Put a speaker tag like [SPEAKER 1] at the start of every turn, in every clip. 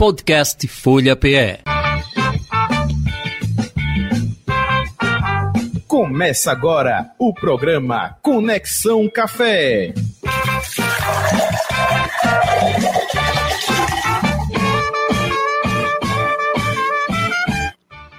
[SPEAKER 1] Podcast Folha PE.
[SPEAKER 2] Começa agora o programa Conexão Café.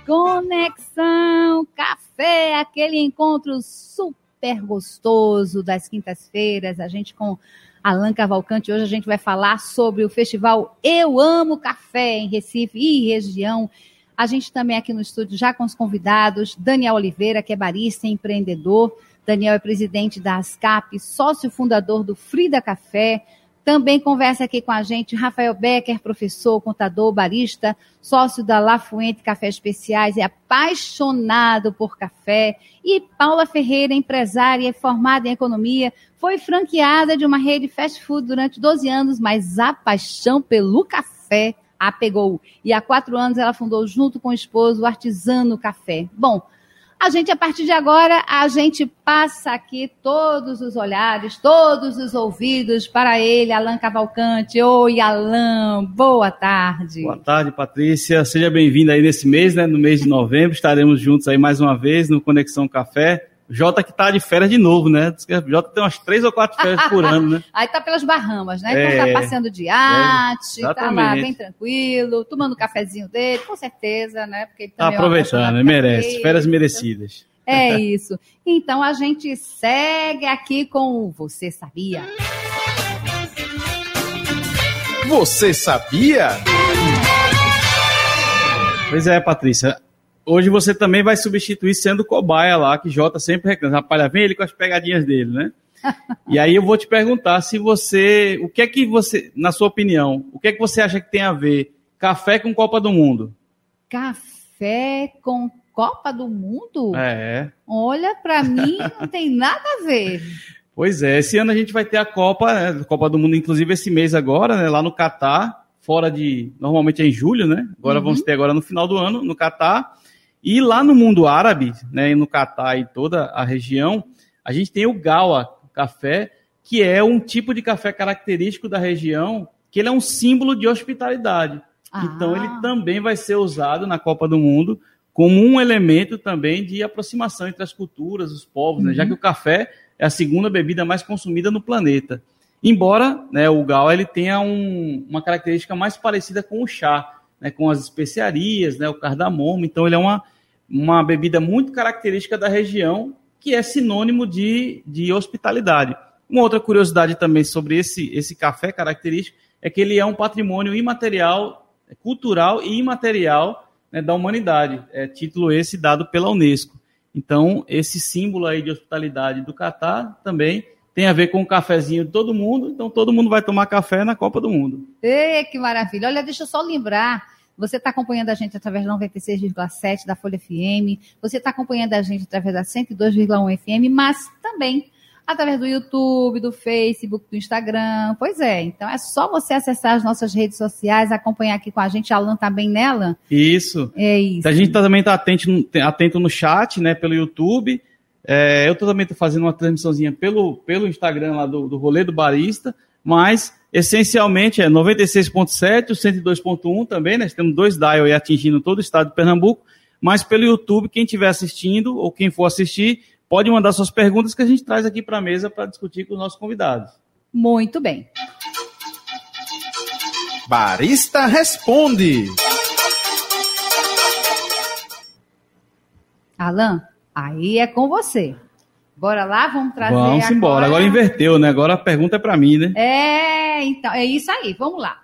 [SPEAKER 3] Conexão Café, aquele encontro super gostoso das quintas-feiras, a gente com Alan Cavalcante. Hoje a gente vai falar sobre o festival Eu Amo Café em Recife e região. A gente também aqui no estúdio já com os convidados, Daniel Oliveira, que é barista e empreendedor. Daniel é presidente da ASCAP, sócio fundador do Frida Café. Também conversa aqui com a gente Rafael Becker, professor, contador, barista, sócio da La Fuente Café Especiais, é apaixonado por café. E Paula Ferreira, empresária e formada em economia, foi franqueada de uma rede fast food durante 12 anos, mas a paixão pelo café a pegou. E há quatro anos ela fundou, junto com o esposo, o Artesano Café. Bom, a gente, a partir de agora, a gente passa aqui todos os olhares, todos os ouvidos para ele, Alan Cavalcante. Oi, Alan, boa tarde.
[SPEAKER 4] Boa tarde, Patrícia. Seja bem-vinda aí nesse mês, né? No mês de novembro, estaremos juntos aí mais uma vez no Conexão Café. Jota que tá de férias de novo, né? Jota tem umas três ou quatro férias por ano, né?
[SPEAKER 3] Aí tá pelas Bahamas, né? Então é, tá passeando de arte, é, tá lá bem tranquilo, tomando o um cafezinho dele, com certeza, né? Porque ele
[SPEAKER 4] tá aproveitando, é merece. Férias merecidas.
[SPEAKER 3] É isso. Então a gente segue aqui com o Você Sabia?
[SPEAKER 2] Você sabia?
[SPEAKER 4] Pois é, Patrícia hoje você também vai substituir sendo cobaia lá, que Jota sempre reclama. Rapaz, vem ele com as pegadinhas dele, né? e aí eu vou te perguntar se você, o que é que você, na sua opinião, o que é que você acha que tem a ver café com Copa do Mundo?
[SPEAKER 3] Café com Copa do Mundo?
[SPEAKER 4] É.
[SPEAKER 3] Olha, para mim não tem nada a ver.
[SPEAKER 4] Pois é, esse ano a gente vai ter a Copa, né, Copa do Mundo, inclusive esse mês agora, né, lá no Catar, fora de, normalmente é em julho, né? Agora uhum. vamos ter agora no final do ano, no Catar. E lá no mundo árabe, né, no Catar e toda a região, a gente tem o Gawa café, que é um tipo de café característico da região, que ele é um símbolo de hospitalidade. Ah. Então ele também vai ser usado na Copa do Mundo como um elemento também de aproximação entre as culturas, os povos, uhum. né, já que o café é a segunda bebida mais consumida no planeta. Embora né, o Gawa ele tenha um, uma característica mais parecida com o chá, né, com as especiarias, né, o cardamomo. Então, ele é uma, uma bebida muito característica da região, que é sinônimo de, de hospitalidade. Uma outra curiosidade também sobre esse, esse café característico é que ele é um patrimônio imaterial, cultural e imaterial né, da humanidade. É título esse dado pela Unesco. Então, esse símbolo aí de hospitalidade do Catar também tem a ver com o cafezinho de todo mundo, então todo mundo vai tomar café na Copa do Mundo.
[SPEAKER 3] Ei, que maravilha. Olha, deixa eu só lembrar você está acompanhando a gente através da 96,7 da Folha FM. Você está acompanhando a gente através da 102,1 FM, mas também através do YouTube, do Facebook, do Instagram. Pois é, então é só você acessar as nossas redes sociais, acompanhar aqui com a gente. Alan tá bem nela?
[SPEAKER 4] Isso.
[SPEAKER 3] É isso.
[SPEAKER 4] A gente também está atento, atento no chat, né, pelo YouTube. É, eu também estou fazendo uma transmissãozinha pelo, pelo Instagram lá do, do Rolê do Barista, mas essencialmente é 96.7, o 102.1 também, né? Temos dois dial aí atingindo todo o estado de Pernambuco, mas pelo YouTube, quem estiver assistindo ou quem for assistir, pode mandar suas perguntas que a gente traz aqui para a mesa para discutir com os nossos convidados.
[SPEAKER 3] Muito bem.
[SPEAKER 2] Barista Responde.
[SPEAKER 3] Alan, aí é com você. Bora lá, vamos trazer
[SPEAKER 4] Vamos agora... embora. Agora inverteu, né? Agora a pergunta é para mim, né?
[SPEAKER 3] É, então, é isso aí. Vamos lá.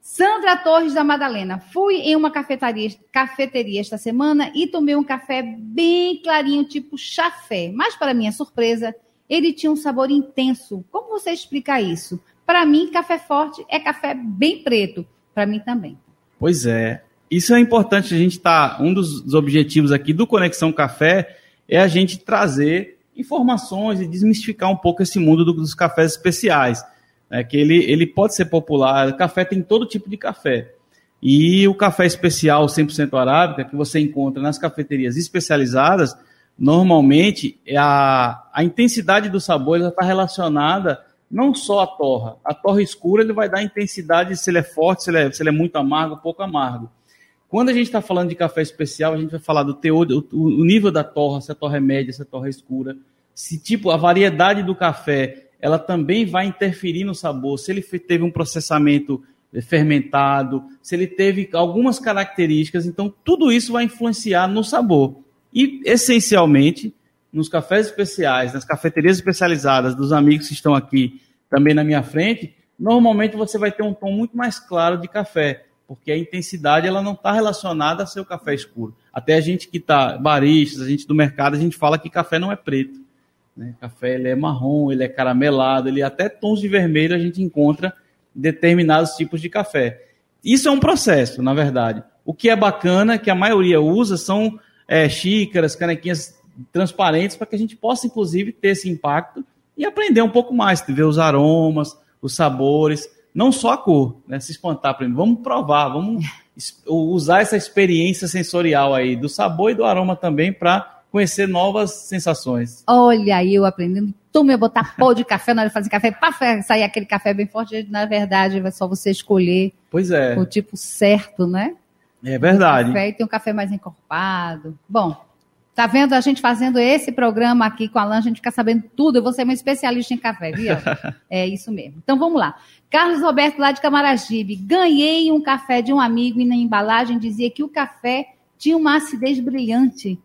[SPEAKER 3] Sandra Torres da Madalena. Fui em uma cafeteria, cafeteria esta semana e tomei um café bem clarinho, tipo chafé. Mas, para minha surpresa, ele tinha um sabor intenso. Como você explica isso? Para mim, café forte é café bem preto. Para mim também.
[SPEAKER 4] Pois é. Isso é importante a gente estar. Tá, um dos objetivos aqui do Conexão Café é a gente trazer informações e desmistificar um pouco esse mundo dos cafés especiais. É que ele, ele pode ser popular, café tem todo tipo de café. E o café especial 100% arábica, que você encontra nas cafeterias especializadas, normalmente a, a intensidade do sabor está relacionada não só a torra. A torra escura ele vai dar intensidade se ele é forte, se ele é, se ele é muito amargo, pouco amargo. Quando a gente está falando de café especial, a gente vai falar do teor, o, o nível da torra, se a torra é média, se a torra é escura, se tipo a variedade do café, ela também vai interferir no sabor. Se ele teve um processamento fermentado, se ele teve algumas características, então tudo isso vai influenciar no sabor. E essencialmente, nos cafés especiais, nas cafeterias especializadas dos amigos que estão aqui também na minha frente, normalmente você vai ter um tom muito mais claro de café porque a intensidade ela não está relacionada a seu café escuro. Até a gente que está baristas, a gente do mercado, a gente fala que café não é preto. Né? Café ele é marrom, ele é caramelado, ele até tons de vermelho a gente encontra em determinados tipos de café. Isso é um processo, na verdade. O que é bacana, que a maioria usa, são é, xícaras, canequinhas transparentes, para que a gente possa, inclusive, ter esse impacto e aprender um pouco mais, ver os aromas, os sabores não só a cor, né? Se espantar primeiro. Vamos provar, vamos usar essa experiência sensorial aí, do sabor e do aroma também, para conhecer novas sensações.
[SPEAKER 3] Olha aí, eu aprendendo. Tu me botar pó de café na hora de fazer café, para sair aquele café bem forte, na verdade, é só você escolher
[SPEAKER 4] pois é.
[SPEAKER 3] o tipo certo, né?
[SPEAKER 4] É verdade.
[SPEAKER 3] Café, e tem um café mais encorpado. Bom, Tá vendo a gente fazendo esse programa aqui com a Alan, a gente fica sabendo tudo. Eu vou ser uma especialista em café, viu? é isso mesmo. Então vamos lá. Carlos Roberto, lá de Camaragibe. Ganhei um café de um amigo e na embalagem dizia que o café tinha uma acidez brilhante.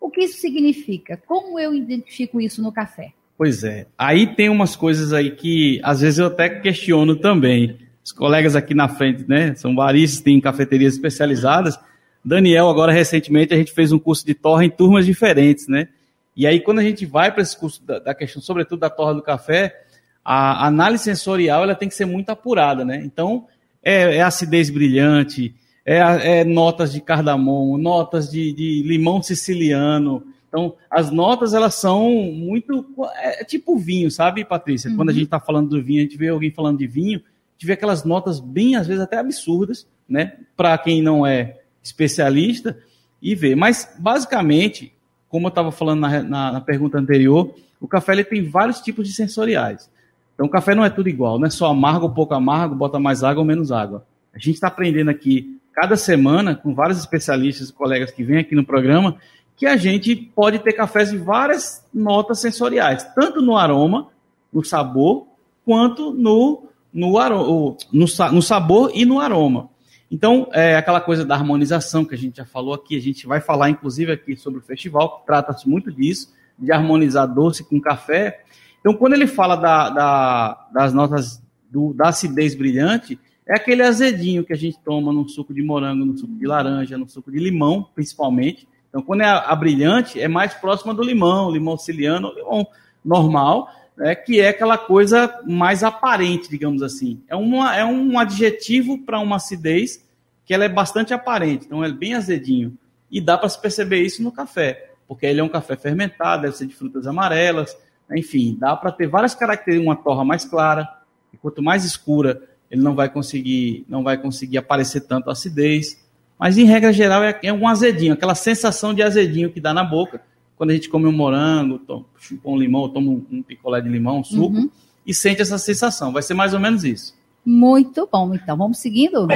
[SPEAKER 3] O que isso significa? Como eu identifico isso no café?
[SPEAKER 4] Pois é. Aí tem umas coisas aí que às vezes eu até questiono também. Os colegas aqui na frente, né? São baristas, têm cafeterias especializadas. Daniel, agora recentemente, a gente fez um curso de torra em turmas diferentes, né? E aí, quando a gente vai para esse curso da, da, questão, sobretudo da torra do café, a análise sensorial ela tem que ser muito apurada, né? Então, é, é acidez brilhante, é, é, notas de cardamomo, notas de, de, limão siciliano. Então, as notas, elas são muito. É, é tipo vinho, sabe, Patrícia? Uhum. Quando a uhum. gente está falando do vinho, a gente vê alguém falando de vinho, a gente vê aquelas notas bem, às vezes, até absurdas, né? Para quem não é especialista e ver. Mas, basicamente, como eu estava falando na, na, na, pergunta anterior, o café ele tem vários tipos de sensoriais. Então, o café não é tudo igual, não é só amargo ou pouco amargo, bota mais água ou menos água. A gente está aprendendo aqui, cada semana, com vários especialistas e colegas que vêm aqui no programa, que a gente pode ter cafés de várias notas sensoriais, tanto no aroma, no sabor, quanto no, no, aroma, no, no sabor e no aroma. Então, é aquela coisa da harmonização que a gente já falou aqui, a gente vai falar inclusive aqui sobre o festival, que trata-se muito disso, de harmonizar doce com café. Então, quando ele fala da, da, das notas do, da acidez brilhante, é aquele azedinho que a gente toma no suco de morango, no suco de laranja, no suco de limão, principalmente. Então, quando é a, a brilhante, é mais próxima do limão, limão siciliano, limão normal, né, que é aquela coisa mais aparente, digamos assim. É, uma, é um adjetivo para uma acidez que ela é bastante aparente, então é bem azedinho. E dá para se perceber isso no café, porque ele é um café fermentado, deve ser de frutas amarelas, enfim, dá para ter várias características, uma torra mais clara, e quanto mais escura, ele não vai conseguir, não vai conseguir aparecer tanto acidez. Mas em regra geral é, é um azedinho, aquela sensação de azedinho que dá na boca quando a gente come um morango, toma, um limão, toma um, picolé de limão, um suco, uhum. e sente essa sensação. Vai ser mais ou menos isso.
[SPEAKER 3] Muito bom, então vamos seguindo?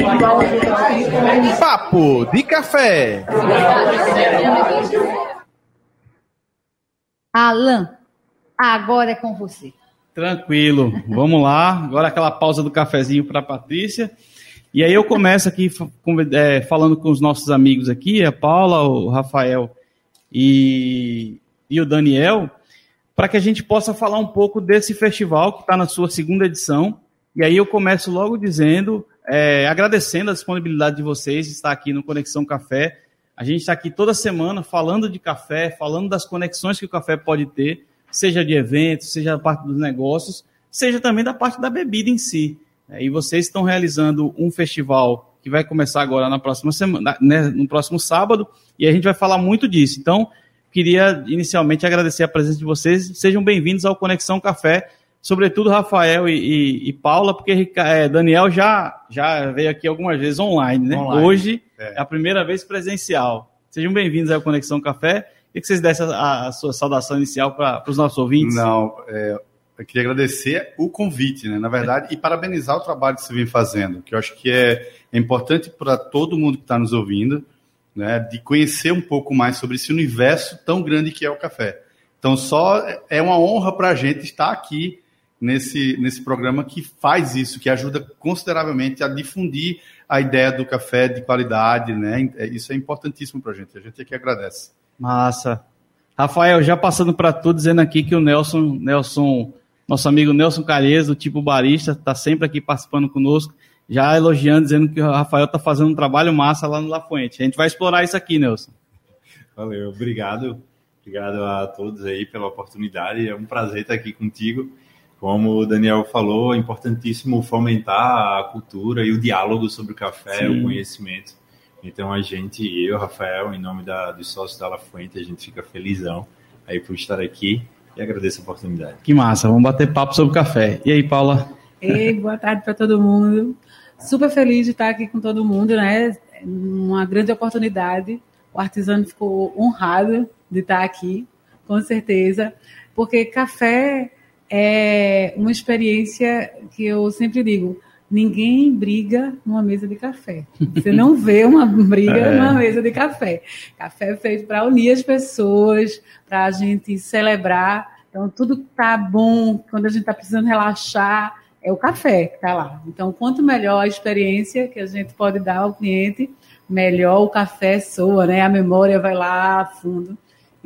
[SPEAKER 2] Papo de café.
[SPEAKER 3] Alan, agora é com você.
[SPEAKER 4] Tranquilo, vamos lá. Agora aquela pausa do cafezinho para a Patrícia. E aí eu começo aqui é, falando com os nossos amigos aqui, a Paula, o Rafael e, e o Daniel, para que a gente possa falar um pouco desse festival que está na sua segunda edição e aí eu começo logo dizendo, é, agradecendo a disponibilidade de vocês de estar aqui no Conexão Café. A gente está aqui toda semana falando de café, falando das conexões que o café pode ter, seja de eventos, seja da parte dos negócios, seja também da parte da bebida em si. É, e vocês estão realizando um festival que vai começar agora na próxima semana, né, no próximo sábado, e a gente vai falar muito disso. Então, queria inicialmente agradecer a presença de vocês. Sejam bem-vindos ao Conexão Café sobretudo Rafael e, e, e Paula, porque é, Daniel já, já veio aqui algumas vezes online, né? Online, Hoje é. é. a primeira vez presencial. Sejam bem-vindos ao Conexão Café. E que vocês dessem a, a sua saudação inicial para os nossos ouvintes.
[SPEAKER 5] Não, é, eu queria agradecer o convite, né? Na verdade, e parabenizar o trabalho que você vem fazendo, que eu acho que é, é importante para todo mundo que está nos ouvindo, né? De conhecer um pouco mais sobre esse universo tão grande que é o café. Então, só é uma honra para a gente estar aqui nesse, nesse programa que faz isso, que ajuda consideravelmente a difundir a ideia do café de qualidade, né? É, isso é importantíssimo para a gente. A gente aqui agradece.
[SPEAKER 4] Massa. Rafael, já passando para tudo, dizendo aqui que o Nelson, Nelson, nosso amigo Nelson Calheiros, do tipo barista, está sempre aqui participando conosco, já elogiando, dizendo que o Rafael está fazendo um trabalho massa lá no La Fuente. A gente vai explorar isso aqui, Nelson.
[SPEAKER 6] Valeu, obrigado. Obrigado a todos aí pela oportunidade. É um prazer estar aqui contigo. Como o Daniel falou, é importantíssimo fomentar a cultura e o diálogo sobre o café, Sim. o conhecimento. Então a gente, eu, Rafael, em nome da, dos sócios da La Fuente, a gente fica felizão aí por estar aqui e agradeço a oportunidade.
[SPEAKER 4] Que massa, vamos bater papo sobre café. E aí, Paula?
[SPEAKER 7] Ei, boa tarde para todo mundo. Super feliz de estar aqui com todo mundo, né? Uma grande oportunidade. O artesano ficou honrado de estar aqui, com certeza, porque café é uma experiência que eu sempre digo, ninguém briga numa mesa de café. Você não vê uma briga é. numa mesa de café. Café é feito para unir as pessoas, para a gente celebrar. Então, tudo tá bom quando a gente está precisando relaxar. É o café que está lá. Então, quanto melhor a experiência que a gente pode dar ao cliente, melhor o café soa, né? A memória vai lá a fundo.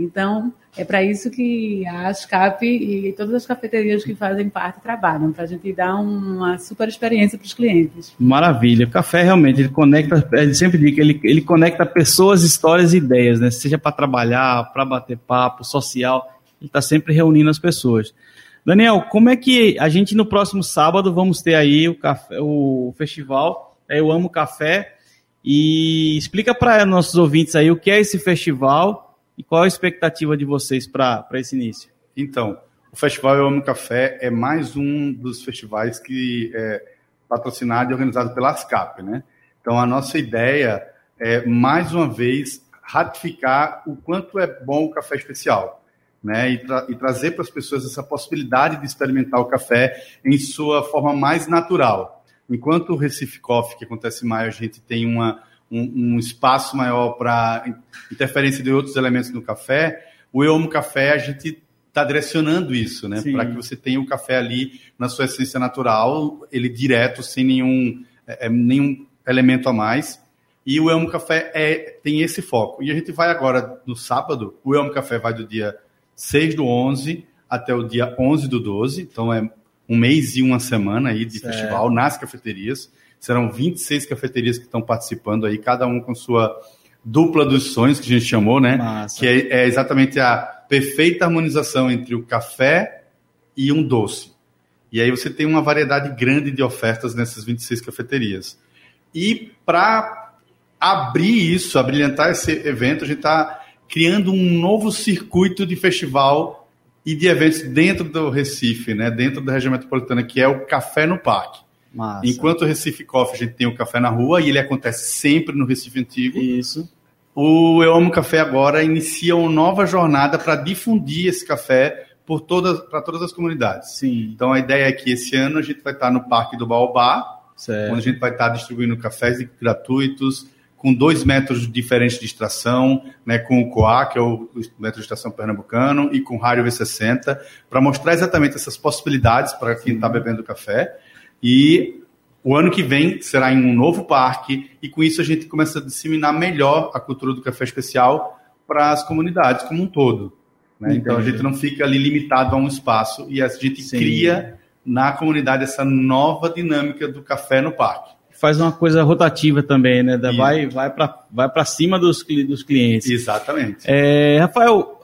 [SPEAKER 7] Então, é para isso que a ASCAP e todas as cafeterias que fazem parte trabalham, para a gente dar uma super experiência para os clientes.
[SPEAKER 4] Maravilha. O café realmente, ele conecta, ele sempre diz que ele, ele conecta pessoas, histórias e ideias, né? Seja para trabalhar, para bater papo, social, ele está sempre reunindo as pessoas. Daniel, como é que a gente no próximo sábado vamos ter aí o, café, o festival é, Eu Amo Café e explica para nossos ouvintes aí o que é esse festival e qual a expectativa de vocês para esse início?
[SPEAKER 5] Então, o Festival Eu Amo Café é mais um dos festivais que é patrocinado e organizado pela ASCAP, né? Então, a nossa ideia é, mais uma vez, ratificar o quanto é bom o café especial, né? E, tra e trazer para as pessoas essa possibilidade de experimentar o café em sua forma mais natural. Enquanto o Recife Coffee, que acontece em maio, a gente tem uma um, um espaço maior para interferência de outros elementos no café, o Eu Amo Café, a gente está direcionando isso, né? Para que você tenha o café ali na sua essência natural, ele direto, sem nenhum, é, é, nenhum elemento a mais. E o Eu Amo Café é, tem esse foco. E a gente vai agora, no sábado, o Eu Amo Café vai do dia 6 do 11 até o dia 11 do 12, então é um mês e uma semana aí de certo. festival nas cafeterias. Serão 26 cafeterias que estão participando aí, cada um com sua dupla dos sonhos, que a gente chamou, né? Massa. Que é, é exatamente a perfeita harmonização entre o café e um doce. E aí você tem uma variedade grande de ofertas nessas 26 cafeterias. E para abrir isso, abrilhantar esse evento, a gente está criando um novo circuito de festival e de eventos dentro do Recife, né? dentro da região metropolitana, que é o Café no Parque. Massa. Enquanto o Recife Coffee, a gente tem o café na rua e ele acontece sempre no Recife Antigo.
[SPEAKER 4] Isso.
[SPEAKER 5] O Eu Amo Café agora inicia uma nova jornada para difundir esse café por todas para todas as comunidades.
[SPEAKER 4] Sim.
[SPEAKER 5] Então a ideia é que esse ano a gente vai estar no Parque do Baobá, certo. onde a gente vai estar distribuindo cafés gratuitos com dois métodos diferentes de extração, né, com o COA, que é o método de extração pernambucano, e com o Rádio V60, para mostrar exatamente essas possibilidades para quem está bebendo café. E o ano que vem será em um novo parque, e com isso a gente começa a disseminar melhor a cultura do café especial para as comunidades como um todo. Né? Então a gente não fica ali limitado a um espaço e a gente Sim. cria na comunidade essa nova dinâmica do café no parque.
[SPEAKER 4] Faz uma coisa rotativa também, né? Da, vai vai para vai cima dos, dos clientes.
[SPEAKER 5] Exatamente.
[SPEAKER 4] É, Rafael,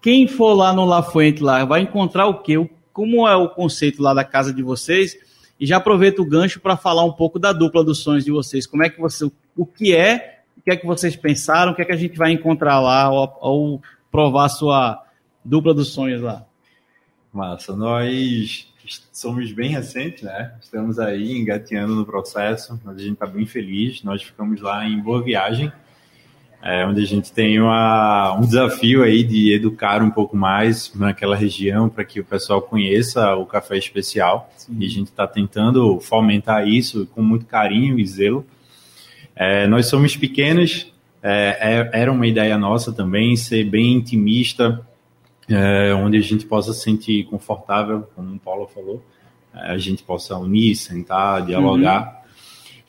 [SPEAKER 4] quem for lá no La Fuente lá, vai encontrar o quê? Como é o conceito lá da casa de vocês? E já aproveito o gancho para falar um pouco da dupla dos sonhos de vocês. Como é que você, o que é, o que é que vocês pensaram, o que é que a gente vai encontrar lá ao, provar a sua dupla dos sonhos lá?
[SPEAKER 6] Massa, nós somos bem recentes, né? Estamos aí engateando no processo, mas a gente está bem feliz. Nós ficamos lá em Boa Viagem é, onde a gente tem uma, um desafio aí de educar um pouco mais naquela região para que o pessoal conheça o café especial. Sim. E a gente está tentando fomentar isso com muito carinho e zelo. É, nós somos pequenos, é, é era uma ideia nossa também ser bem intimista, é, onde a gente possa se sentir confortável, como o Paulo falou, é, a gente possa unir, sentar, dialogar. Uhum.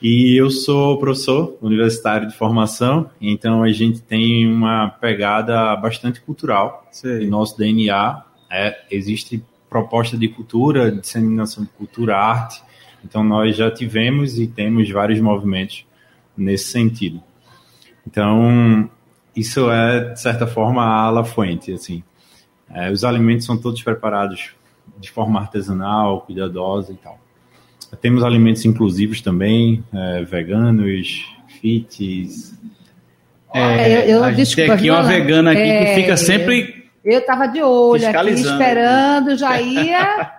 [SPEAKER 6] E eu sou professor universitário de formação, então a gente tem uma pegada bastante cultural. Em nosso DNA é, existe proposta de cultura, disseminação de cultura, arte. Então nós já tivemos e temos vários movimentos nesse sentido. Então isso é de certa forma a ala fuente, assim. É, os alimentos são todos preparados de forma artesanal, cuidadosa e tal. Temos alimentos inclusivos também, é, veganos, fits.
[SPEAKER 3] É, eu, eu,
[SPEAKER 4] a gente desculpa, tem aqui uma vegana aqui é, que fica sempre.
[SPEAKER 3] Eu estava de olho aqui, esperando, já ia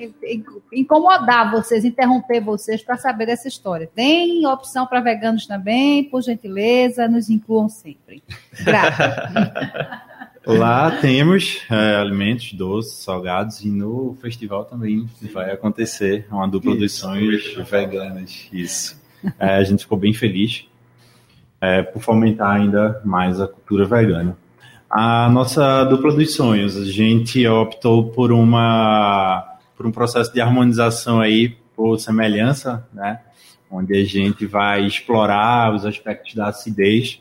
[SPEAKER 3] incomodar vocês, interromper vocês para saber dessa história. Tem opção para veganos também, por gentileza, nos incluam sempre. Grata.
[SPEAKER 6] Lá temos é, alimentos doces, salgados e no festival também vai acontecer uma dupla isso. dos sonhos veganas. Isso. É, a gente ficou bem feliz é, por fomentar ainda mais a cultura vegana. A nossa dupla dos sonhos, a gente optou por uma por um processo de harmonização aí por semelhança, né? Onde a gente vai explorar os aspectos da acidez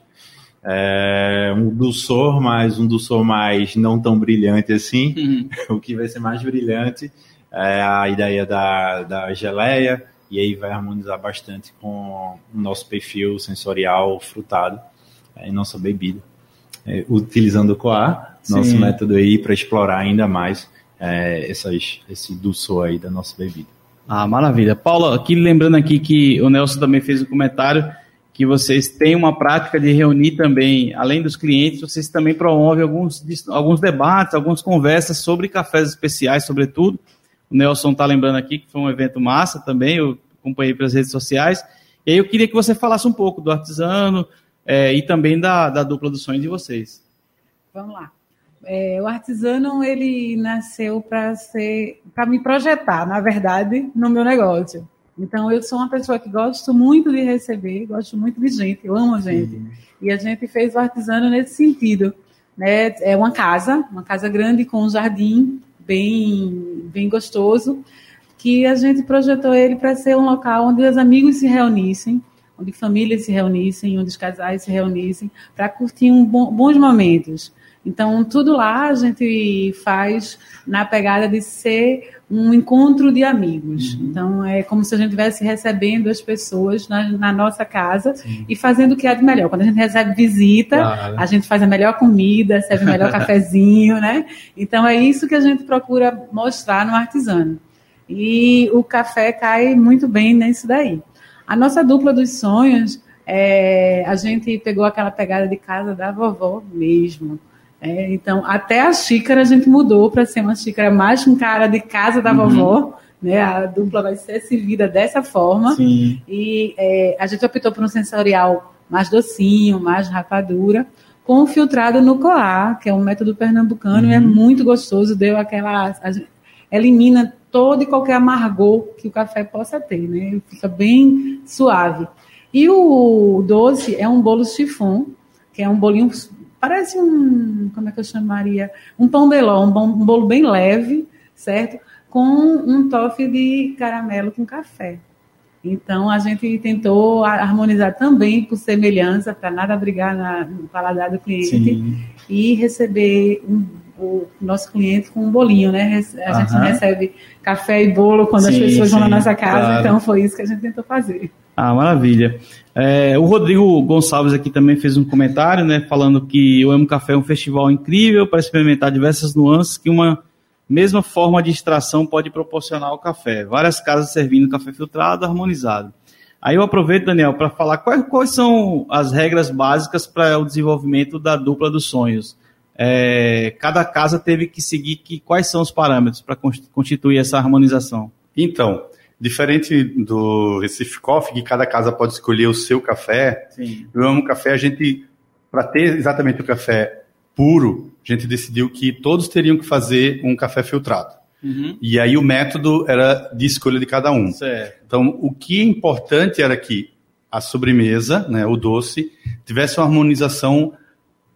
[SPEAKER 6] é, um dulçor, mas um dulçor mais não tão brilhante assim. Uhum. o que vai ser mais brilhante é a ideia da, da geleia, e aí vai harmonizar bastante com o nosso perfil sensorial frutado é, em nossa bebida. É, utilizando o coar, nosso método aí para explorar ainda mais é, essas, esse dulçor aí da nossa bebida.
[SPEAKER 4] Ah, maravilha. Paulo, aqui lembrando aqui que o Nelson também fez um comentário que vocês têm uma prática de reunir também, além dos clientes, vocês também promovem alguns, alguns debates, algumas conversas sobre cafés especiais, sobretudo. O Nelson está lembrando aqui que foi um evento massa também, eu acompanhei pelas redes sociais. E aí eu queria que você falasse um pouco do artesano é, e também da, da dupla dos sonhos de vocês.
[SPEAKER 7] Vamos lá. É, o artesano ele nasceu para ser, para me projetar, na verdade, no meu negócio. Então, eu sou uma pessoa que gosto muito de receber, gosto muito de gente, eu amo a gente. E a gente fez o artesano nesse sentido. Né? É uma casa, uma casa grande com um jardim bem, bem gostoso, que a gente projetou ele para ser um local onde os amigos se reunissem, onde famílias se reunissem, onde os casais se reunissem, para curtir um bom, bons momentos. Então, tudo lá a gente faz na pegada de ser um encontro de amigos. Uhum. Então, é como se a gente estivesse recebendo as pessoas na, na nossa casa Sim. e fazendo o que há de melhor. Quando a gente recebe visita, claro. a gente faz a melhor comida, serve o melhor cafezinho, né? Então, é isso que a gente procura mostrar no artesano. E o café cai muito bem nisso daí. A nossa dupla dos sonhos, é, a gente pegou aquela pegada de casa da vovó mesmo. É, então, até a xícara a gente mudou para ser uma xícara mais com cara de casa da uhum. vovó. Né? A dupla vai ser servida dessa forma. Sim. E é, a gente optou por um sensorial mais docinho, mais rapadura, com filtrado no coar, que é um método pernambucano uhum. e é uhum. muito gostoso. Deu aquela. elimina todo e qualquer amargor que o café possa ter, né? Fica bem suave. E o doce é um bolo chiffon, que é um bolinho Parece um, como é que eu chamaria? Um pão de ló, um, um bolo bem leve, certo? Com um toque de caramelo com café. Então, a gente tentou harmonizar também por semelhança, para nada brigar na, no paladar do cliente, Sim. e receber um, o nosso cliente com um bolinho, né? A gente recebe café e bolo quando sim, as pessoas sim, vão na nossa casa, claro. então foi isso que a gente tentou fazer.
[SPEAKER 4] Ah, maravilha. É, o Rodrigo Gonçalves aqui também fez um comentário, né, falando que o Amo Café é um festival incrível para experimentar diversas nuances que uma mesma forma de extração pode proporcionar ao café. Várias casas servindo café filtrado, harmonizado. Aí eu aproveito, Daniel, para falar quais, quais, são as regras básicas para o desenvolvimento da dupla dos sonhos. É, cada casa teve que seguir que, quais são os parâmetros para constituir essa harmonização?
[SPEAKER 5] Então, Diferente do Recife Coffee, que cada casa pode escolher o seu café, Sim. eu amo café, a gente para ter exatamente o café puro, a gente decidiu que todos teriam que fazer um café filtrado.
[SPEAKER 4] Uhum.
[SPEAKER 5] E aí o método era de escolha de cada um.
[SPEAKER 4] Certo.
[SPEAKER 5] Então, o que é importante era que a sobremesa, né, o doce, tivesse uma harmonização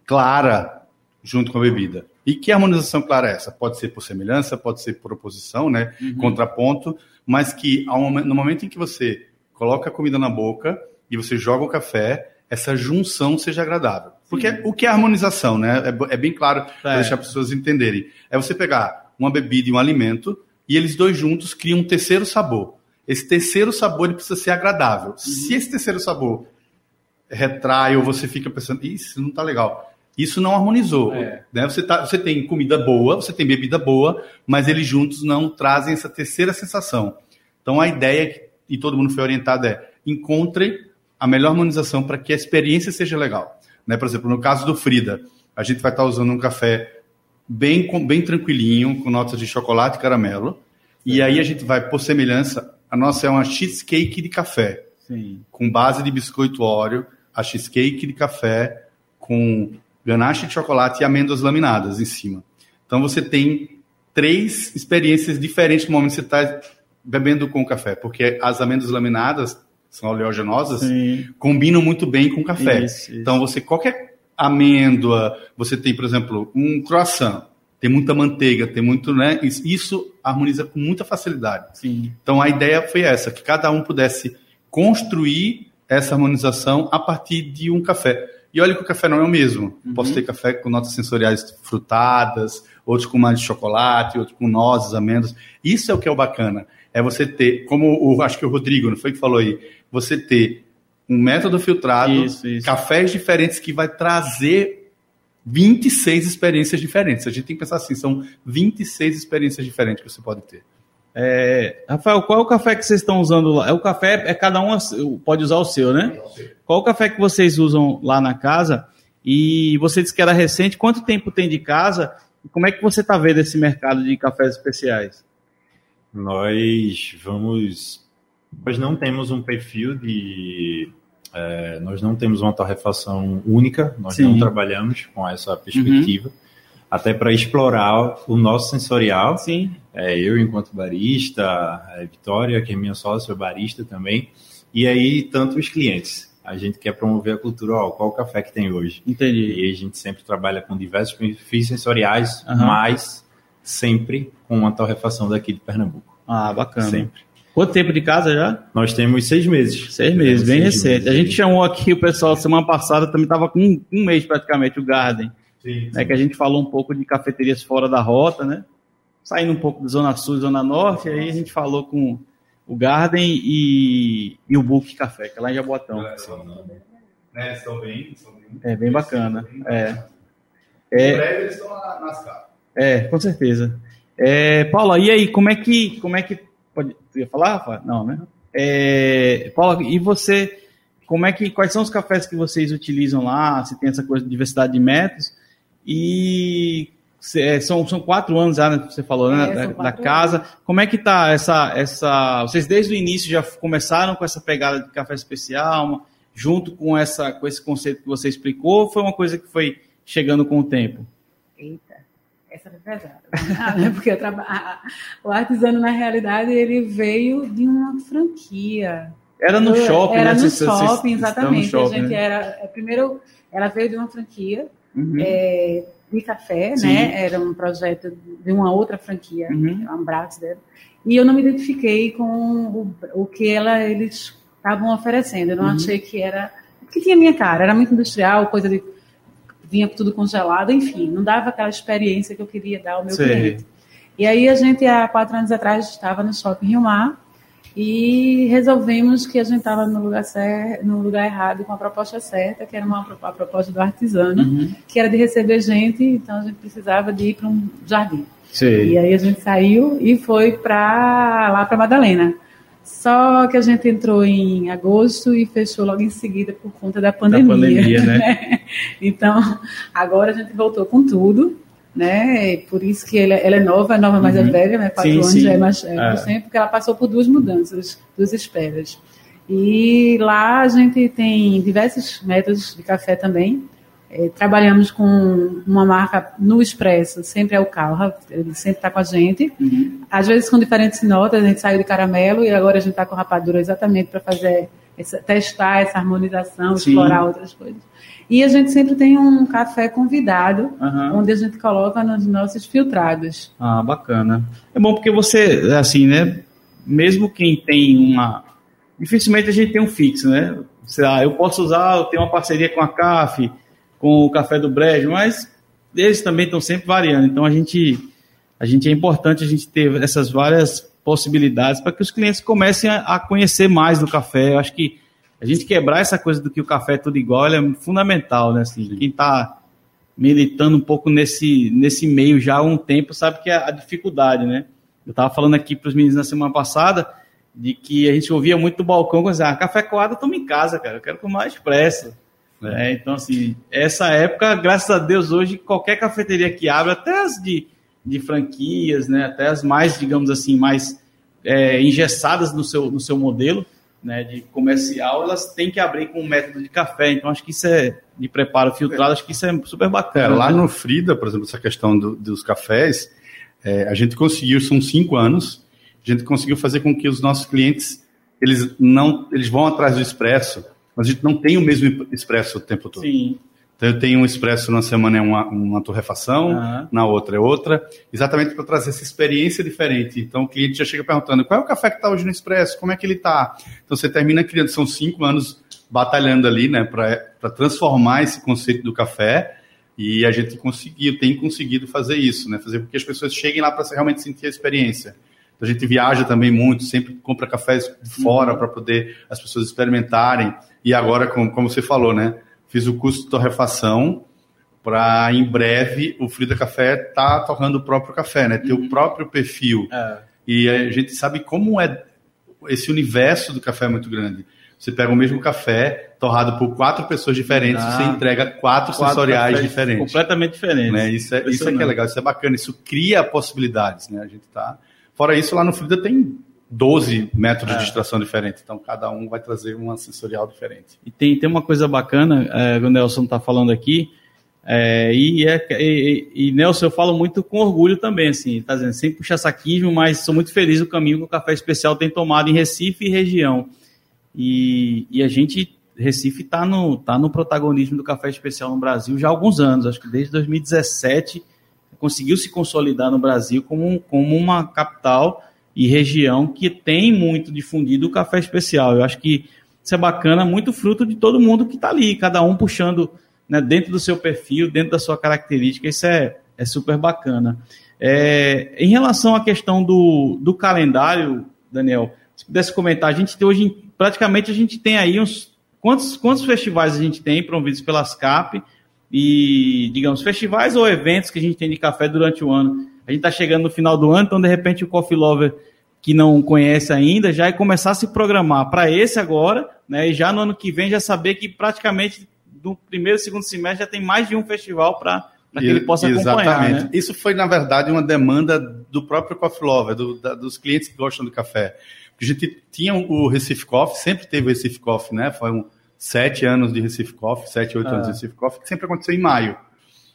[SPEAKER 5] clara junto com a bebida. E que harmonização clara é essa? Pode ser por semelhança, pode ser por oposição, né, contraponto, mas que no momento em que você coloca a comida na boca e você joga o café, essa junção seja agradável. Porque o que é harmonização, né? É, é bem claro para
[SPEAKER 4] É.
[SPEAKER 5] deixar as pessoas entenderem. É você pegar uma bebida e um alimento e eles dois juntos criam um terceiro sabor. Esse terceiro sabor ele precisa ser agradável. Se esse terceiro sabor retrai ou você fica pensando, isso não tá legal. Isso não harmonizou.
[SPEAKER 4] É.
[SPEAKER 5] Né? Você, tá, você tem comida boa, você tem bebida boa, mas eles juntos não trazem essa terceira sensação. Então a ideia, e todo mundo foi orientado, é encontre a melhor harmonização para que a experiência seja legal. Né? Por exemplo, no caso do Frida, a gente vai estar usando um café bem, bem tranquilinho, com notas de chocolate e caramelo. E aí a gente vai, por semelhança, a nossa é uma cheesecake de café
[SPEAKER 4] Sim.
[SPEAKER 5] com base de biscoito óleo, a cheesecake de café com ganache de chocolate e amêndoas laminadas em cima. Então você tem três experiências diferentes no momento que você está bebendo com o café, porque as amêndoas laminadas são oleaginosas,
[SPEAKER 4] Sim.
[SPEAKER 5] combinam muito bem com o café.
[SPEAKER 4] Isso, isso.
[SPEAKER 5] Então você qualquer amêndoa, você tem, por exemplo, um croissant, tem muita manteiga, tem muito, né? Isso, isso harmoniza com muita facilidade.
[SPEAKER 4] Sim.
[SPEAKER 5] Então a ideia foi essa, que cada um pudesse construir essa harmonização a partir de um café. E olha que o café não é o mesmo. Posso ter café com notas sensoriais frutadas, outros com mais de chocolate, outros com nozes, amêndoas. Isso é o que é o bacana. É você ter, como o, acho que o Rodrigo, não foi que falou aí, você ter um método filtrado,
[SPEAKER 4] Isso, isso.
[SPEAKER 5] cafés diferentes que vai trazer 26 experiências diferentes. A gente tem que pensar assim, são 26 experiências diferentes que você pode ter.
[SPEAKER 4] É, Rafael, qual é o café que vocês estão usando lá? É o café, é cada um pode usar o seu, né? Qual o café que vocês usam lá na casa? E você disse que era recente. Quanto tempo tem de casa? E como é que você está vendo esse mercado de cafés especiais?
[SPEAKER 6] Nós vamos. Nós não temos um perfil de. é, nós não temos uma torrefação única, nós
[SPEAKER 4] Sim.
[SPEAKER 6] não trabalhamos com essa perspectiva, até para explorar o nosso sensorial.
[SPEAKER 4] Sim.
[SPEAKER 6] É, eu, enquanto barista, a Vitória, que é minha sócia, é barista também, e aí tanto os clientes. A gente quer promover a cultura, ó, qual o café que tem hoje?
[SPEAKER 4] Entendi.
[SPEAKER 6] E a gente sempre trabalha com diversos perfis sensoriais,
[SPEAKER 4] Aham.
[SPEAKER 6] mas sempre com uma torrefação daqui de Pernambuco.
[SPEAKER 4] Ah, bacana.
[SPEAKER 6] Sempre.
[SPEAKER 4] Quanto tempo de casa já?
[SPEAKER 6] Nós temos seis meses.
[SPEAKER 4] Seis meses, bem
[SPEAKER 6] Seis
[SPEAKER 4] recente.
[SPEAKER 6] meses.
[SPEAKER 4] A gente chamou aqui o pessoal semana passada, também estava com um, um mês praticamente, o Garden.
[SPEAKER 6] Sim,
[SPEAKER 4] né, que a gente falou um pouco de cafeterias fora da rota, né? Saindo um pouco da Zona Sul e Zona Norte, aí a gente falou com o Garden e, e o Book Café, que é lá em Jabotão.
[SPEAKER 5] Né, estão bem, estão bem.
[SPEAKER 4] É bem bacana. É,
[SPEAKER 5] Em
[SPEAKER 4] é,
[SPEAKER 5] breve eles estão lá nas
[SPEAKER 4] é com certeza. É, Paula, e aí, como é que. Como é que pode, tu ia falar, Rafa? Não, né? É, Paula, e você. Como é que, quais são os cafés que vocês utilizam lá? Se tem essa coisa de diversidade de métodos? E é, são, são quatro anos já, né, você falou, né?
[SPEAKER 7] É,
[SPEAKER 4] da, da casa. Como é que tá essa, essa. Vocês desde o início já começaram com essa pegada de café especial, uma- junto com, essa, com esse conceito que você explicou, ou foi uma coisa que foi chegando com o tempo?
[SPEAKER 7] Eita, essa foi pesada. Ah, né? Porque traba... o artesano, na realidade, ele veio de uma franquia.
[SPEAKER 4] Era no shopping,
[SPEAKER 7] Era
[SPEAKER 4] né?
[SPEAKER 7] no
[SPEAKER 4] Vocês- vocês
[SPEAKER 7] shopping, exatamente.
[SPEAKER 4] No shopping,
[SPEAKER 7] a gente
[SPEAKER 4] né?
[SPEAKER 7] era. é, Primeiro, ela veio de uma franquia
[SPEAKER 4] Uhum.
[SPEAKER 7] é, de café,
[SPEAKER 4] Sim.
[SPEAKER 7] né? Era um projeto de uma outra franquia,
[SPEAKER 4] Uhum.
[SPEAKER 7] Ambrax dela. E eu não me identifiquei com o, o que ela, eles estavam oferecendo. Eu não
[SPEAKER 4] Uhum.
[SPEAKER 7] achei que era. Que tinha minha cara, era muito industrial, coisa de. vinha tudo congelado, enfim, não dava aquela experiência que eu queria dar ao meu
[SPEAKER 4] Sei.
[SPEAKER 7] cliente. E aí a gente, há quatro anos atrás, estava no Shopping Rio Mar e resolvemos que a gente estava no lugar certo, no lugar errado, com a proposta certa, que era uma a proposta do artesano,
[SPEAKER 4] Uhum.
[SPEAKER 7] que era de receber gente, então a gente precisava de ir para um jardim.
[SPEAKER 4] Sei.
[SPEAKER 7] E aí a gente saiu e foi para lá para Madalena. Só que a gente entrou em agosto e fechou logo em seguida por conta da pandemia.
[SPEAKER 4] pandemia, né?
[SPEAKER 7] Então, agora a gente voltou com tudo, né? Por isso que ela, ela é nova, nova, mas é
[SPEAKER 4] Uhum.
[SPEAKER 7] velha, né? Quatro
[SPEAKER 4] Sim,
[SPEAKER 7] anos
[SPEAKER 4] sim.
[SPEAKER 7] é mais é,
[SPEAKER 4] É.
[SPEAKER 7] tempo, porque ela passou por duas mudanças, duas esperas. E lá a gente tem diversos métodos de café também. É, trabalhamos com uma marca no Expresso, sempre é o Calra, ele sempre está com a gente. Uhum. Às vezes com diferentes notas, a gente saiu de caramelo e agora a gente está com rapadura exatamente para fazer, essa, testar essa harmonização, Sim. explorar outras coisas. E a gente sempre tem um café convidado, uhum. onde a gente coloca nos nossos filtrados.
[SPEAKER 4] Ah, bacana. É bom porque você, assim, né? Mesmo quem tem uma. Dificilmente a gente tem um fixo, né? Sei lá, eu posso usar, eu tenho uma parceria com a CAF, com o café do Brejo, mas eles também estão sempre variando. Então a gente, a gente é importante a gente ter essas várias possibilidades para que os clientes comecem a, a, conhecer mais do café. Eu acho que a gente quebrar essa coisa do que o café é tudo igual é fundamental, né? Assim, quem está militando um pouco nesse, nesse meio já há um tempo sabe que é a dificuldade, né? Eu estava falando aqui para os meninos na semana passada de que a gente ouvia muito do balcão quando ah, café coado toma em casa, cara, eu quero tomar expresso. É, então, assim, essa época, graças a Deus, hoje qualquer cafeteria que abre, até as de, de franquias, né, até as mais, digamos assim, mais é, engessadas no seu, no seu modelo né, de comercial, elas têm que abrir com um método de café. Então, acho que isso é de preparo filtrado, acho que isso é super bacana.
[SPEAKER 5] É, lá no Frida, por exemplo, essa questão do, dos cafés, é, a gente conseguiu, são cinco anos, a gente conseguiu fazer com que os nossos clientes, eles não, eles vão atrás do expresso, mas a gente não tem o mesmo expresso o tempo todo. Sim. Então eu tenho um expresso na semana é uma, uma torrefação, uhum. na outra é outra, exatamente para trazer essa experiência diferente. Então o cliente já chega perguntando qual é o café que está hoje no expresso, como é que ele está. Então você termina criando, são cinco anos batalhando ali, né, para transformar esse conceito do café. E a gente conseguiu, tem conseguido fazer isso, né? Fazer com que as pessoas cheguem lá para realmente sentir a experiência. Então, a gente viaja também muito, sempre compra cafés de fora uhum. para poder as pessoas experimentarem. E agora, como, como você falou, né? Fiz o curso de torrefação para em breve o Frida Café tá torrando o próprio café, né? Ter uhum. o próprio perfil. É. E a gente sabe como é esse universo do café é muito grande. Você pega o mesmo café, torrado por quatro pessoas diferentes, ah, você entrega quatro, quatro sensoriais diferentes.
[SPEAKER 4] Completamente diferentes.
[SPEAKER 5] Né? Isso, é, isso é que é legal, isso é bacana, isso cria possibilidades, né? A gente tá. Fora isso, lá no Frida tem 12 métodos é. de extração diferentes, então cada um vai trazer uma sensorial diferente.
[SPEAKER 4] E tem, tem uma coisa bacana, é, o Nelson está falando aqui, é, e, é, e, e, Nelson, eu falo muito com orgulho também, assim, tá dizendo, sem puxar saquismo, mas sou muito feliz do caminho que o Café Especial tem tomado em Recife e região. E, e a gente, Recife está no, tá no protagonismo do Café Especial no Brasil já há alguns anos, acho que desde 2017 conseguiu se consolidar no Brasil como, como uma capital e região que tem muito difundido o café especial. Eu acho que isso é bacana, muito fruto de todo mundo que está ali, cada um puxando né, dentro do seu perfil, dentro da sua característica, isso é, é super bacana. É, em relação à questão do, do calendário, Daniel, se pudesse comentar, a gente tem hoje, praticamente a gente tem aí uns. Quantos, quantos festivais a gente tem promovidos pelas CAP? E, digamos, festivais ou eventos que a gente tem de café durante o ano? A gente está chegando no final do ano, então de repente o Coffee Lover que não conhece ainda já é começar a se programar para esse agora, né? E já no ano que vem já saber que praticamente do primeiro e segundo semestre já tem mais de um festival para que ele possa acompanhar. Exatamente. Né?
[SPEAKER 5] Isso foi, na verdade, uma demanda do próprio Coffee Lover, do, da, dos clientes que gostam do café. A gente tinha o Recife Coffee, sempre teve o Recife Coffee, né? Foram sete anos de Recife Coffee, sete, oito anos de ah. Recife Coffee, que sempre aconteceu em maio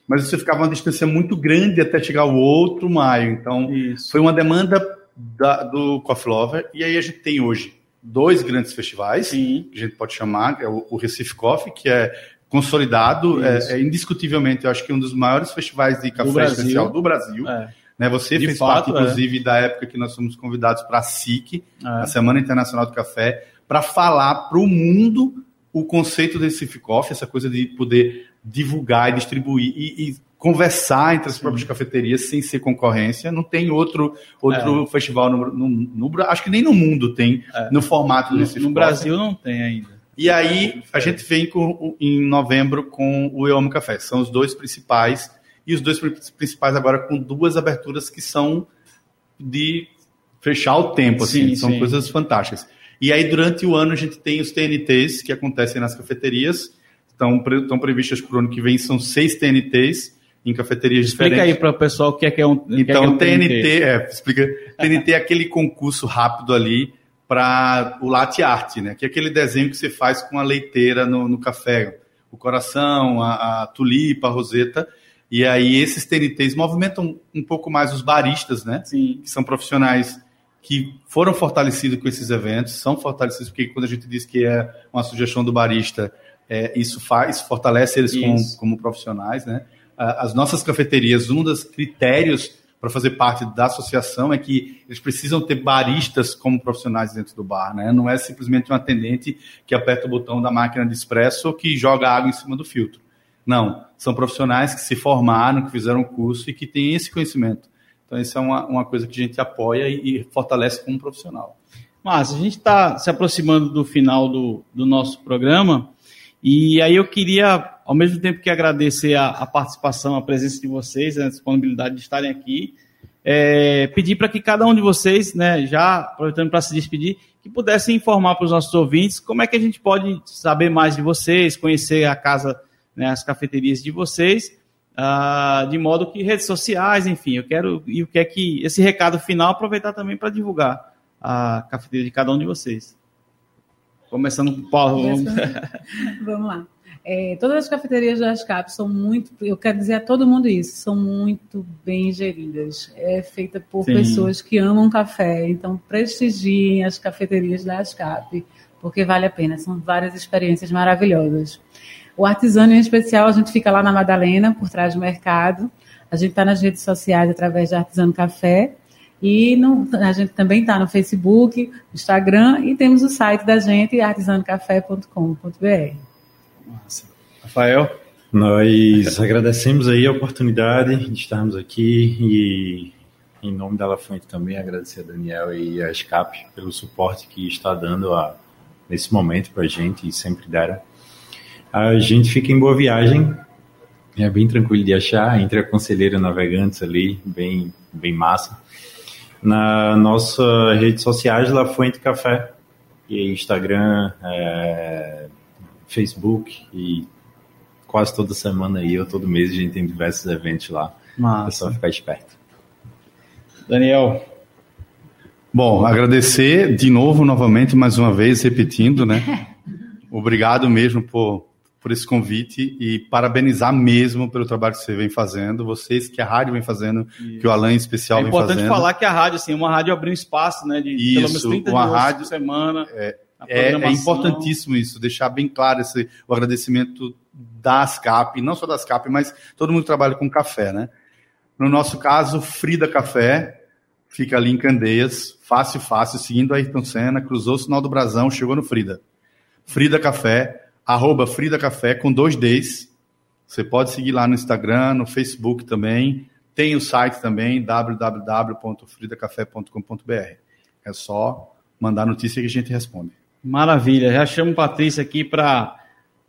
[SPEAKER 5] mas você ficava uma distância muito grande até chegar o outro maio. Então, Isso. foi uma demanda da, do Coffee Lover. E aí a gente tem hoje dois grandes festivais, Sim. que a gente pode chamar, é o, o Recife Coffee, que é consolidado, é, é, indiscutivelmente, eu acho que um dos maiores festivais de café do especial do Brasil. É. Né, você de fez fato, parte, é. inclusive, da época que nós fomos convidados para a SIC, é. a Semana Internacional do Café, para falar para o mundo o conceito do Recife Coffee, essa coisa de poder divulgar e distribuir e, e conversar entre as próprias Sim. cafeterias sem ser concorrência. Não tem outro, outro é. festival no, no, no, Acho que nem no mundo tem, é. no formato
[SPEAKER 4] no,
[SPEAKER 5] desse
[SPEAKER 4] No Brasil não tem ainda.
[SPEAKER 5] E aí, a gente vem com, em novembro com o Eu Amo Café. São os dois principais. E os dois principais agora com duas aberturas que são de fechar o tempo, assim. Sim, são sim. coisas fantásticas. E aí, durante o ano, a gente tem os TNTs que acontecem nas cafeterias estão, estão previstas para o ano que vem, são seis TNTs em cafeterias
[SPEAKER 4] explica
[SPEAKER 5] diferentes.
[SPEAKER 4] Explica aí para o pessoal o que é que é um
[SPEAKER 5] Então,
[SPEAKER 4] é, é um
[SPEAKER 5] TNT, TNT, é, explica. TNT é aquele concurso rápido ali para o latte art, né? Que é aquele desenho que você faz com a leiteira no, no café. o coração, a, a tulipa, a roseta. E aí esses TNTs movimentam um pouco mais os baristas, né?
[SPEAKER 4] Sim.
[SPEAKER 5] Que são profissionais que foram fortalecidos com esses eventos, são fortalecidos, porque quando a gente diz que é uma sugestão do barista, é, isso faz, fortalece eles como, como profissionais, né? As nossas cafeterias, um dos critérios para fazer parte da associação é que eles precisam ter baristas como profissionais dentro do bar, né? Não é simplesmente um atendente que aperta o botão da máquina de expresso ou que joga água em cima do filtro. Não, são profissionais que se formaram, que fizeram curso e que têm esse conhecimento. Então, isso é uma, uma coisa que a gente apoia e, e fortalece como profissional.
[SPEAKER 4] Mas a gente está se aproximando do final do, do nosso programa e aí eu queria, ao mesmo tempo que agradecer a, a participação, a presença de vocês, a disponibilidade de estarem aqui, é, pedir para que cada um de vocês, né, já aproveitando para se despedir, que pudessem informar para os nossos ouvintes como é que a gente pode saber mais de vocês, conhecer a casa, né, as cafeterias de vocês, ah, de modo que redes sociais, enfim, eu quero e o que é que esse recado final aproveitar também para divulgar a cafeteria de cada um de vocês. Começando com o Paulo. vamos-
[SPEAKER 7] Vamos lá. É, todas as cafeterias da ASCAP são muito, eu quero dizer a todo mundo isso, são muito bem geridas. É feita por
[SPEAKER 4] Sim.
[SPEAKER 7] pessoas que amam café, então prestigiem as cafeterias da ASCAP, porque vale a pena, são várias experiências maravilhosas. O artesano em especial, a gente fica lá na Madalena, por trás do mercado. A gente está nas redes sociais através de Artesano Café. E no- a gente também está no Facebook, Instagram e temos o site da gente, artesanocafé.com.br.
[SPEAKER 4] Rafael.
[SPEAKER 6] Nós agradecemos aí a oportunidade de estarmos aqui e, em nome da La Fuente também, agradecer a Daniel e a SCAP pelo suporte que está dando a, nesse momento para a gente e sempre deram. A gente fica em Boa Viagem, é bem tranquilo de achar, entre a Conselheira Navegantes ali, bem, bem massa. Na nossa redes sociais, La Fuente Café, e Instagram, é, Facebook e quase toda semana aí, ou todo mês, a gente tem diversos eventos lá. É só ficar esperto.
[SPEAKER 4] Daniel.
[SPEAKER 5] Bom, agradecer de novo, novamente, mais uma vez, repetindo, né? Obrigado mesmo por, por esse convite e parabenizar mesmo pelo trabalho que você vem fazendo, vocês que a rádio vem fazendo, que o Alan em especial
[SPEAKER 4] É
[SPEAKER 5] vem
[SPEAKER 4] importante
[SPEAKER 5] fazendo.
[SPEAKER 4] falar que a rádio, assim, uma rádio abriu um espaço, né, de pelo menos
[SPEAKER 5] Isso,
[SPEAKER 4] 30
[SPEAKER 5] uma rádio-
[SPEAKER 4] por semana. na
[SPEAKER 5] É, é
[SPEAKER 4] programação.
[SPEAKER 5] importantíssimo isso, deixar bem claro esse, o agradecimento das CAP, não só das CAP, mas todo mundo que trabalha com café, né? No nosso caso, Frida Café, fica ali em Candeias, fácil, fácil, seguindo a Ayrton Senna, cruzou o sinal do Brasão, chegou no Frida. Frida Café, arroba Frida Café com dois Ds. Você pode seguir lá no Instagram, no Facebook também. Tem o site também, www.fridacafé.com.br. É só mandar notícia que a gente responde.
[SPEAKER 4] Maravilha. Já chamo Patrícia aqui para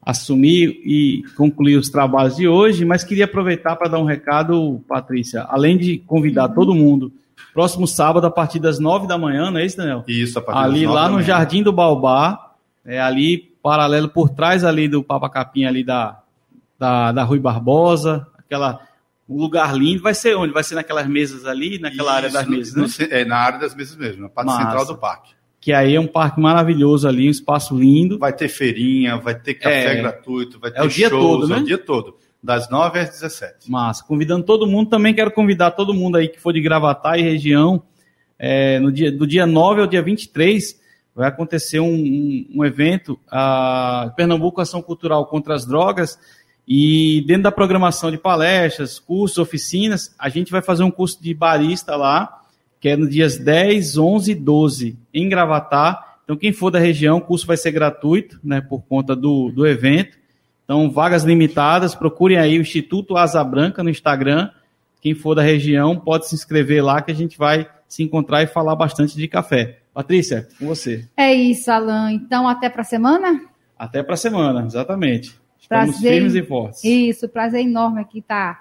[SPEAKER 4] assumir e concluir os trabalhos de hoje, mas queria aproveitar para dar um recado, Patrícia. Além de convidar todo mundo, próximo sábado, a partir das nove da manhã, não é isso, Daniel?
[SPEAKER 5] Isso, a partir das
[SPEAKER 4] Ali lá no. Jardim do Baobá, é ali paralelo por trás ali do Papa Capim ali da, da, da Rui Barbosa, aquela um lugar lindo. Vai ser onde? Vai ser naquelas mesas ali, naquela área das
[SPEAKER 5] Isso,
[SPEAKER 4] mesas,
[SPEAKER 5] no-
[SPEAKER 4] né?
[SPEAKER 5] é, na área das mesas mesmo, na parte
[SPEAKER 4] Massa.
[SPEAKER 5] central do parque.
[SPEAKER 4] Que aí é um parque maravilhoso ali, um espaço lindo.
[SPEAKER 5] Vai ter feirinha, vai ter café
[SPEAKER 4] É.
[SPEAKER 5] gratuito, vai ter
[SPEAKER 4] É o dia
[SPEAKER 5] shows,
[SPEAKER 4] todo, né?
[SPEAKER 5] É o dia todo, das 9 às 17.
[SPEAKER 4] Massa. Convidando todo mundo. Também quero convidar todo mundo aí que for de Gravatar e região. é, no dia, do dia 9 ao dia 23 vai acontecer um, um, um evento, a Pernambuco Ação Cultural contra as Drogas. E dentro da programação de palestras, cursos, oficinas, a gente vai fazer um curso de barista lá, que é nos dias 10, 11 e 12, em Gravatar. Então, quem for da região, o curso vai ser gratuito, né, por conta do, do evento. Então, vagas limitadas, procurem aí o Instituto Asa Branca no Instagram. Quem for da região pode se inscrever lá que a gente vai se encontrar e falar bastante de café. Patrícia, com você.
[SPEAKER 3] É isso, Alan. Então, até para semana?
[SPEAKER 4] Até para semana, exatamente. Estamos
[SPEAKER 3] Prazer.
[SPEAKER 4] firmes e fortes.
[SPEAKER 3] Isso, prazer enorme aqui estar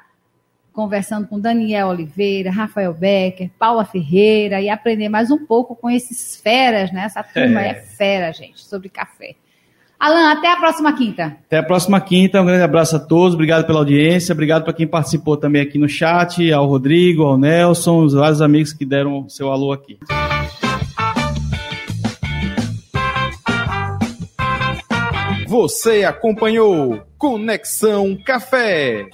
[SPEAKER 3] conversando com Daniel Oliveira, Rafael Becker, Paula Ferreira e aprender mais um pouco com esses feras, né? Essa turma é,
[SPEAKER 4] É.
[SPEAKER 3] fera, gente, sobre café. Alan, até a próxima quinta.
[SPEAKER 4] Até a próxima quinta. Um grande abraço a todos. Obrigado pela audiência. Obrigado para quem participou também aqui no chat, ao Rodrigo, ao Nelson, os vários amigos que deram seu alô aqui.
[SPEAKER 2] Você acompanhou Conexão Café.